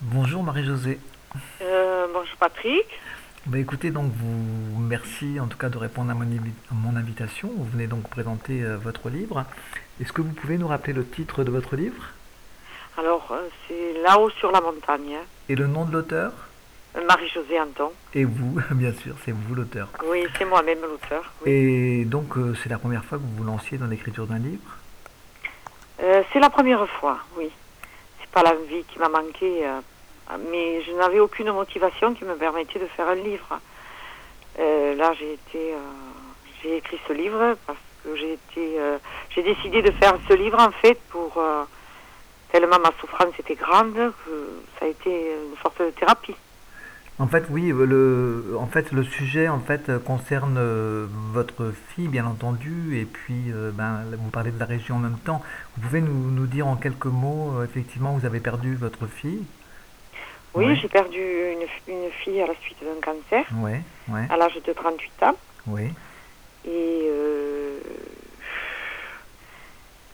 Bonjour Marie-Josée. Euh, bonjour Patrick. Bah écoutez, donc vous merci en tout cas de répondre à mon, invi- à mon invitation. Vous venez donc présenter euh, votre livre. Est-ce que vous pouvez nous rappeler le titre de votre livre? Alors, euh, c'est là-haut sur la montagne. hein. et le nom de l'auteur? Marie-Josée Anton. Et vous, bien sûr, c'est vous l'auteur. Oui, c'est moi-même l'auteur. oui. Et donc c'est la première fois que vous vous lanciez dans l'écriture d'un livre? C'est la première fois, oui. Pas l'envie qui m'a manqué, euh, mais je n'avais aucune motivation qui me permettait de faire un livre. Euh, là, j'ai été, euh, j'ai écrit ce livre parce que j'ai été, j'ai décidé de faire ce livre en fait pour tellement ma souffrance était grande que ça a été une sorte de thérapie. En fait, oui, euh, le, en fait, le sujet en fait euh, concerne euh, votre fille, bien entendu, et puis euh, ben, vous parlez de la région en même temps. Vous pouvez nous, nous dire en quelques mots, euh, effectivement, vous avez perdu votre fille? Oui, Ouais. j'ai perdu une, une fille à la suite d'un cancer à l'âge de 38 ans. oui. Et euh,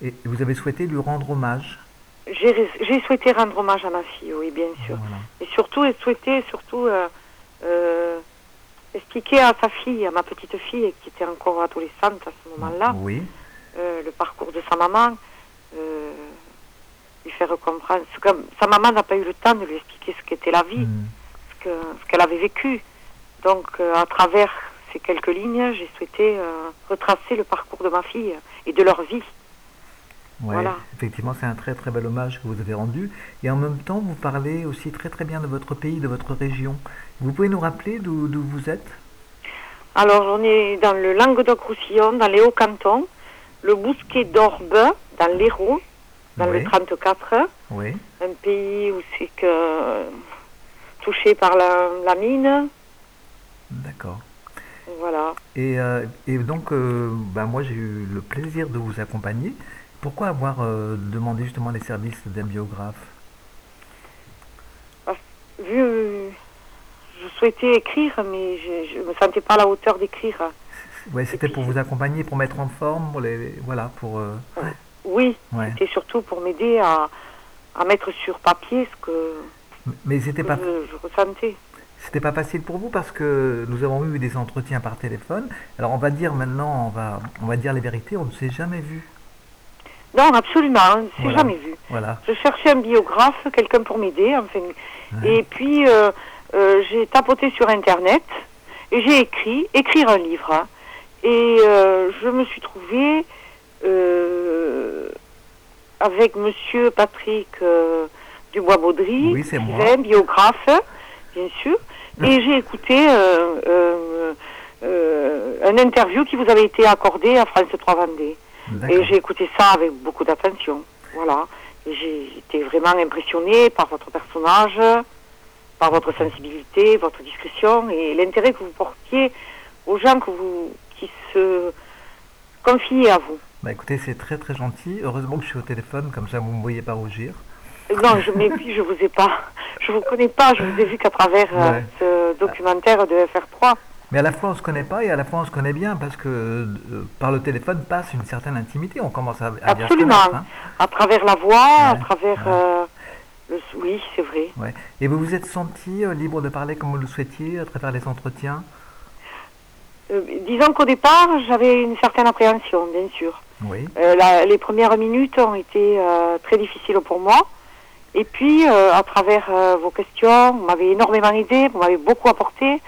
Et vous avez souhaité lui rendre hommage? J'ai souhaité rendre hommage à ma fille, oui, bien sûr. Voilà. Et surtout, et souhaiter surtout euh, euh, expliquer à sa fille, à ma petite fille, qui était encore adolescente à ce moment-là, Oui, euh, le parcours de sa maman, euh, lui faire comprendre. que sa maman n'a pas eu le temps de lui expliquer ce qu'était la vie, Mm. ce que- ce qu'elle avait vécu. Donc, à travers ces quelques lignes, j'ai souhaité retracer le parcours de ma fille et de leur vie. Ouais, Voilà. Effectivement, c'est un très très bel hommage que vous avez rendu. Et en même temps, vous parlez aussi très très bien de votre pays, de votre région. Vous pouvez nous rappeler d'où vous êtes? Alors, on est dans le Languedoc-Roussillon, dans les Hauts-Cantons, le Bousquet d'Orbe, dans l'Hérault, dans Oui. le 34, Oui, un pays où c'est que touché par la, la mine, d'accord. Voilà. Et, euh, et donc, euh, ben, moi, j'ai eu le plaisir de vous accompagner. Pourquoi avoir euh, demandé justement les services d'un biographe? Vu, je souhaitais écrire, mais je ne me sentais pas à la hauteur d'écrire. Ouais, c'était pour vous accompagner, pour mettre en forme, pour les, voilà, pour. euh, Oui, ouais. c'était surtout pour m'aider à, à mettre sur papier ce que, Mais c'était pas, je, je ressentais. C'était pas facile pour vous parce que nous avons eu des entretiens par téléphone. Alors on va dire maintenant, on va, on va dire les vérités. On ne s'est jamais vu. Non, absolument, on ne s'est Voilà. jamais vu. Voilà. Je cherchais un biographe, quelqu'un pour m'aider, enfin. Ouais. Et puis, euh, euh, j'ai tapoté sur Internet et j'ai écrit, écrire un livre. hein. Et euh, je me suis trouvée avec monsieur Patrick Dubois-Baudry, Oui, biographe, bien sûr. Et j'ai écouté euh, euh, euh, un interview qui vous avait été accordé à France 3 Vendée. Et j'ai écouté ça avec beaucoup d'attention. Voilà. J'ai été vraiment impressionnée par votre personnage, par votre sensibilité, votre discrétion et l'intérêt que vous portiez aux gens que vous, qui se confiaient à vous. Bah écoutez, c'est très très gentil. Heureusement que je suis au téléphone, comme ça vous ne me voyez pas rougir. Non, je m'épie, je vous ai pas, je vous connais pas, je vous ai vu qu'à travers euh, Ouais. ce documentaire de FR3. Mais à la fois on se connaît pas et à la fois on se connaît bien parce que euh, par le téléphone passe une certaine intimité. On commence à, à bien Absolument. connaître, hein. À travers la voix, à travers ouais. euh, le, oui, c'est vrai. Ouais. Et vous vous êtes senti euh, libre de parler comme vous le souhaitiez à travers les entretiens? Disons qu'au départ, j'avais une certaine appréhension, bien sûr. Oui. La- les premières minutes ont été très difficiles pour moi. Et puis, euh, à travers euh, vos questions, vous m'avez énormément aidé, vous m'avez beaucoup apporté.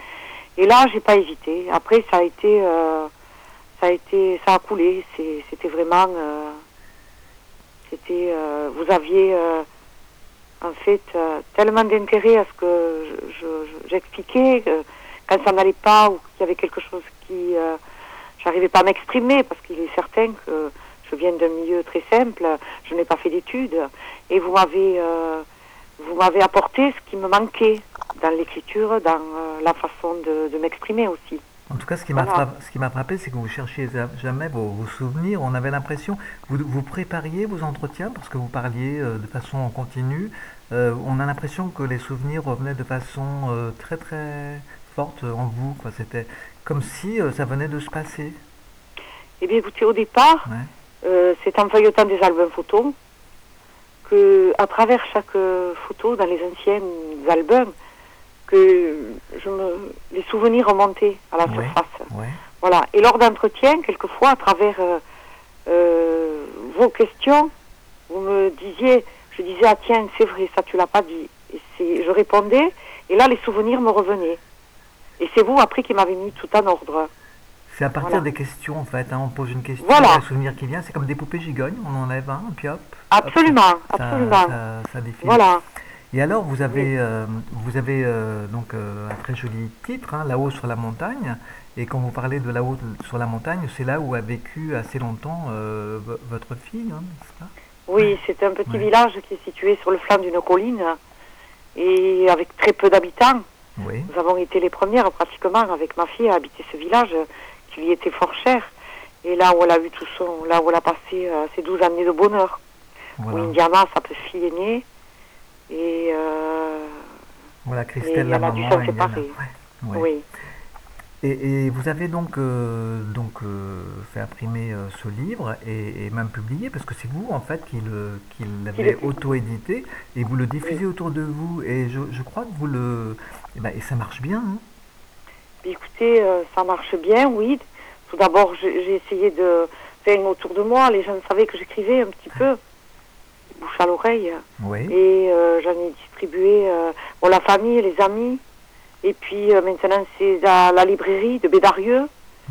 Et là, j'ai pas hésité. Après, ça a été, euh, ça a été, ça a coulé. C'était vraiment, c'était, vous aviez en fait tellement d'intérêt à ce que je- je- je- j'expliquais. quand ça n'allait pas ou qu'il y avait quelque chose qui, j'arrivais pas à m'exprimer parce qu'il est certain que je viens d'un milieu très simple, je n'ai pas fait d'études et vous m'avez euh, vous m'avez apporté ce qui me manquait dans l'écriture, dans euh, la façon de, de m'exprimer aussi. En tout cas, ce qui m'a Voilà. frappé, ce qui m'a frappé, c'est que vous cherchiez ja- jamais vos, vos souvenirs. On avait l'impression, vous, vous prépariez vos entretiens parce que vous parliez euh, de façon continue. Euh, on a l'impression que les souvenirs revenaient de façon euh, très très forte en vous. C'était comme si ça venait de se passer. Eh bien, écoutez, au départ, Ouais. C'est en feuilletant des albums photos que à travers chaque photo dans les anciens albums, que je me, les souvenirs remontaient à la Ouais. surface. Ouais. Voilà. Et lors d'entretien, quelquefois, à travers euh, euh, vos questions, vous me disiez, je disais, ah tiens, c'est vrai, ça tu l'as pas dit. Et c'est, je répondais, et là, les souvenirs me revenaient. Et c'est vous, après, qui m'avez mis tout en ordre. C'est à partir Voilà. des questions en fait. hein. On pose une question, Voilà. un souvenir qui vient. C'est comme des poupées gigognes. On enlève un, puis hop. hop, Absolument, ça- absolument. Ça, ça défile. Voilà. Et alors, vous avez, euh, vous avez euh, donc euh, un très joli titre, hein, Là-haut sur la montagne. Et quand vous parlez de là-haut sur la montagne, c'est là où a vécu assez longtemps vo- votre fille, hein, n'est-ce pas? Oui, c'est un petit Ouais. village qui est situé sur le flanc d'une colline et avec très peu d'habitants. Oui, Nous avons été les premières pratiquement avec ma fille à habiter ce village lui était fort cher. Et là où elle a eu tout son, là où elle a passé euh, ses 12 années de bonheur. voilà. Où Indiana, sa petite fille est née. Et euh, Voilà, Christelle, Et la elle a dû maman. s'en Indiana. séparer. Ouais, ouais. oui. Et, et vous avez donc, euh, donc euh, fait imprimer euh, ce livre et, et même publié, parce que c'est vous en fait qui le- qui l'avez auto-édité et vous le diffusez autour de vous. Et je, je crois que vous le. eh ben, et ça marche bien. hein. Écoutez, euh, ça marche bien, oui. Tout d'abord, j'ai essayé de faire autour de moi. Les gens savaient que j'écrivais un petit peu, bouche à l'oreille. Oui, Et euh, j'en ai distribué euh, bon, la famille, les amis. Et puis maintenant, c'est à la librairie de Bédarieux,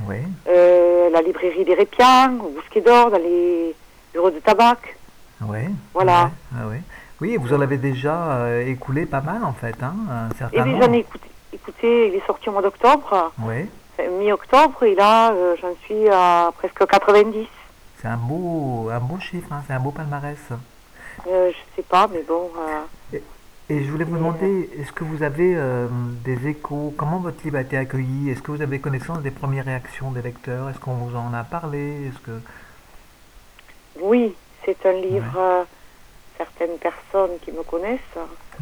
oui. la librairie des Répians, au Bousquet d'Or, dans les bureaux de tabac. Oui. Voilà. ouais, ah. Oui, et vous en avez déjà euh, écoulé pas mal en fait, hein, un Et certain nombre. j'en ai écouté, écouté, il est sorti au mois d'octobre, Oui, mi-octobre, et là, euh, j'en suis à presque 90. c'est un beau, un beau chiffre, hein, c'est un beau palmarès. Euh, je sais pas, mais bon. euh, Et je voulais vous demander, est-ce que vous avez euh, des échos? Comment votre livre a été accueilli? Est-ce que vous avez connaissance des premières réactions des lecteurs? Est-ce qu'on vous en a parlé? Est-ce que oui, c'est un livre. Certaines personnes qui me connaissent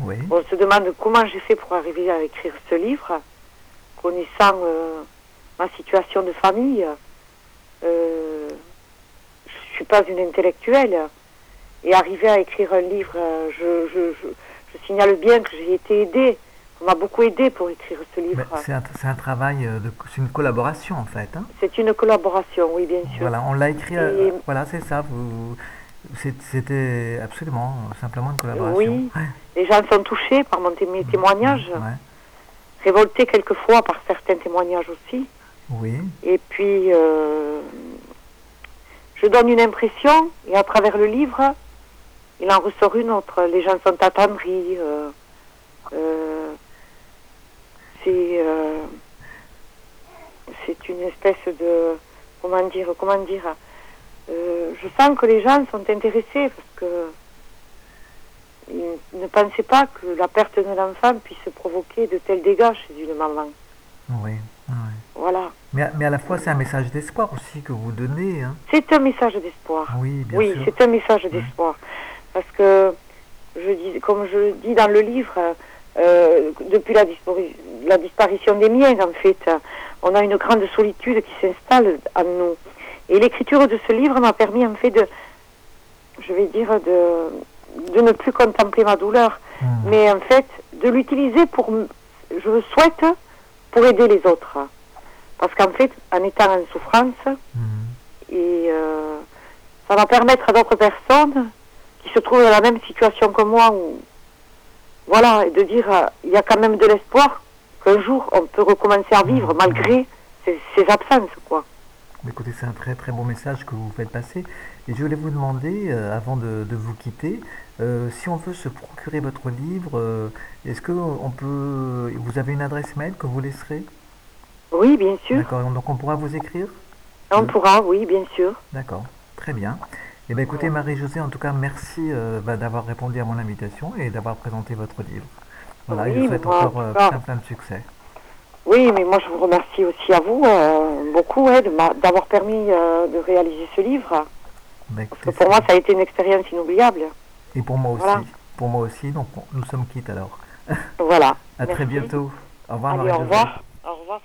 oui, On se demande comment j'ai fait pour arriver à écrire ce livre, connaissant euh, ma situation de famille. Euh, je suis pas une intellectuelle. Et arriver à écrire un livre, je, je, je, je signale bien que j'ai été aidée. On m'a beaucoup aidée pour écrire ce livre. C'est un, travail, euh, c'est une collaboration en fait. hein. C'est une collaboration, oui, bien sûr. Voilà, on l'a écrit. Et- voilà, c'est ça. Vous, c'était absolument simplement une collaboration. Oui. Ouais, Les gens sont touchés par mon mes témoignages, ouais, révoltés quelquefois par certains témoignages aussi. oui, Et puis, euh, je donne une impression, et à travers le livre, il en ressort une autre. Les gens sont attendris. euh, euh, c'est, c'est une espèce de, comment dire, comment dire. Je sens que les gens sont intéressés parce que ils ne pensaient pas que la perte d'un enfant puisse provoquer de tels dégâts chez une maman. oui. ouais. Voilà. Mais, à- mais à la fois, c'est un message d'espoir aussi que vous donnez. hein. C'est un message d'espoir. Oui, bien oui, c'est un message d'espoir. Parce que, je dis, comme je le dis dans le livre, euh, depuis la, la disparition des miens, en fait, on a une grande solitude qui s'installe en nous. Et l'écriture de ce livre m'a permis, en fait, de, je vais dire, de, de ne plus contempler ma douleur, Hmm. mais en fait, de l'utiliser pour, je le souhaite, pour aider les autres. Parce qu'en fait, en étant en souffrance, Hmm. et euh, ça va permettre à d'autres personnes qui se trouvent dans la même situation que moi, où, voilà, et de dire il y a quand même de l'espoir qu'un jour on peut recommencer à vivre malgré ces, ces absences, quoi. Écoutez, c'est un très très bon message que vous faites passer. Et je voulais vous demander, euh, avant de, de vous quitter, euh, si on veut se procurer votre livre, euh, est-ce que on peut, vous avez une adresse mail que vous laisserez? Oui, bien sûr. D'accord. Donc on pourra vous écrire? On pourra, oui, bien sûr. D'accord. Très bien. Eh bien, écoutez, Marie-Josée, en tout cas, merci bah, d'avoir répondu à mon invitation et d'avoir présenté votre livre. Voilà, et je Oui, vous souhaite encore plein plein de succès. Oui, mais moi je vous remercie aussi à vous euh, beaucoup hein, d'avoir permis euh, de réaliser ce livre. Bah, Parce écoutez, que pour moi ça a été une expérience inoubliable. Et pour moi aussi. Voilà. Pour moi aussi. Donc, on- nous sommes quittes alors. Voilà. À très bientôt. Au revoir, Allez, au revoir. Au revoir.